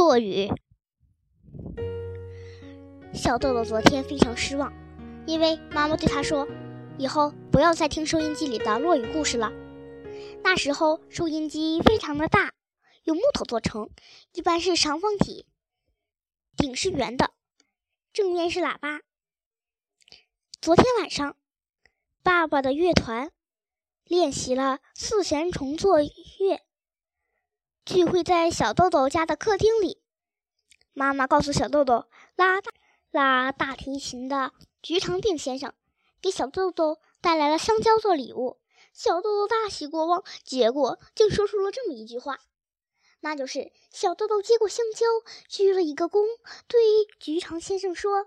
落雨。小豆豆昨天非常失望，因为妈妈对他说：“以后不要再听收音机里的落雨故事了。”那时候收音机非常的大，用木头做成，一般是长方体，顶是圆的，正面是喇叭。昨天晚上，爸爸的乐团练习了四弦重奏乐，聚会在小豆豆家的客厅里。妈妈告诉小豆豆，拉大拉大提琴的菊长定先生给小豆豆带来了香蕉做礼物。小豆豆大喜过望，结果竟说出了这么一句话，那就是小豆豆接过香蕉，鞠了一个躬，对菊长先生说：“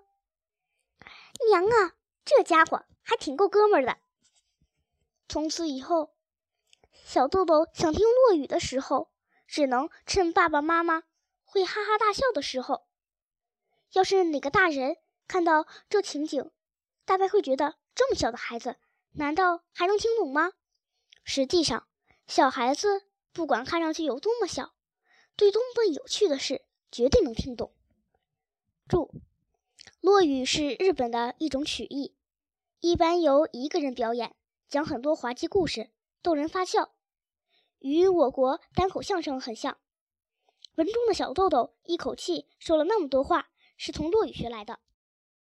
娘啊！”这家伙还挺够哥们儿的。从此以后，小豆豆想听落雨的时候，只能趁爸爸妈妈会哈哈大笑的时候。要是哪个大人看到这情景，大概会觉得这么小的孩子，难道还能听懂吗？实际上，小孩子不管看上去有多么小，对多么有趣的事，绝对能听懂。注。落语是日本的一种曲艺，一般由一个人表演，讲很多滑稽故事，逗人发笑，与我国单口相声很像。文中的小豆豆一口气说了那么多话，是从落语学来的。